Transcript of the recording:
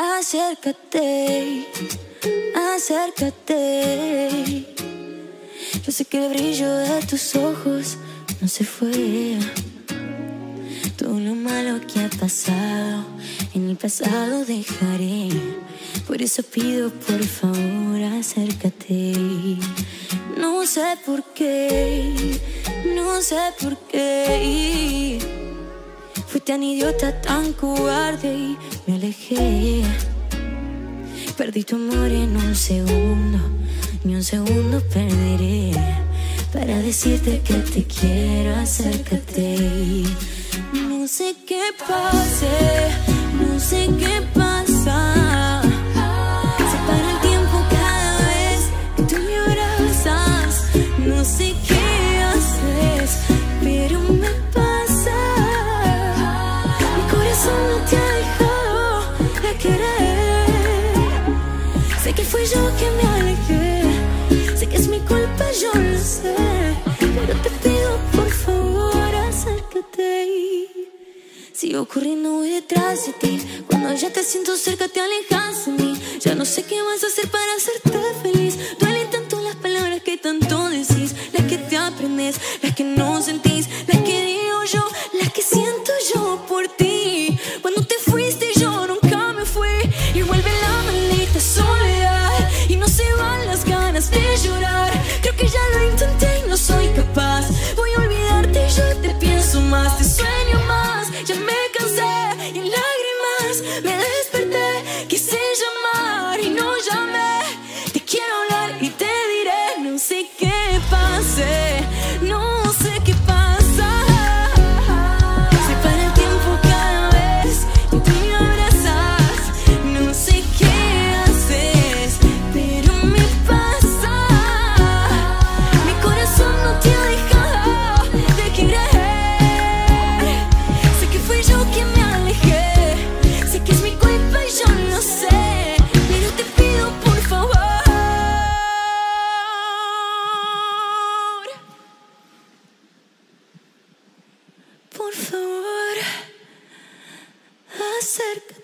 acércate, acércate. Yo sé que el brillo de tus ojos no se fue. Todo lo malo que ha pasado, en el pasado dejaré. Por eso pido, por favor, acércate. No sé por qué, no sé por qué. Fui tan idiota, tan cobarde y me alejé. Perdí tu amor en un segundo, ni un segundo perderé. Para decirte que te quiero, acércate. No sé qué pase, no sé qué pasa. Se para el tiempo cada vez que tú me abrazas. No sé qué haces, Sé que fui yo que me alejé. Sé que es mi culpa, yo lo sé. Pero te pido, por favor, acércate. Sigo corriendo detrás de ti. Cuando ya te siento cerca, te alejas de mí. Ya no sé qué vas a hacer para hacerte feliz. Duelen tanto las palabras que tanto decís. Las que te aprendes, las que no sentís. Las que digo yo, las que siento yo desperté. Quise llamar y no llamé. Te Por favor, acércate.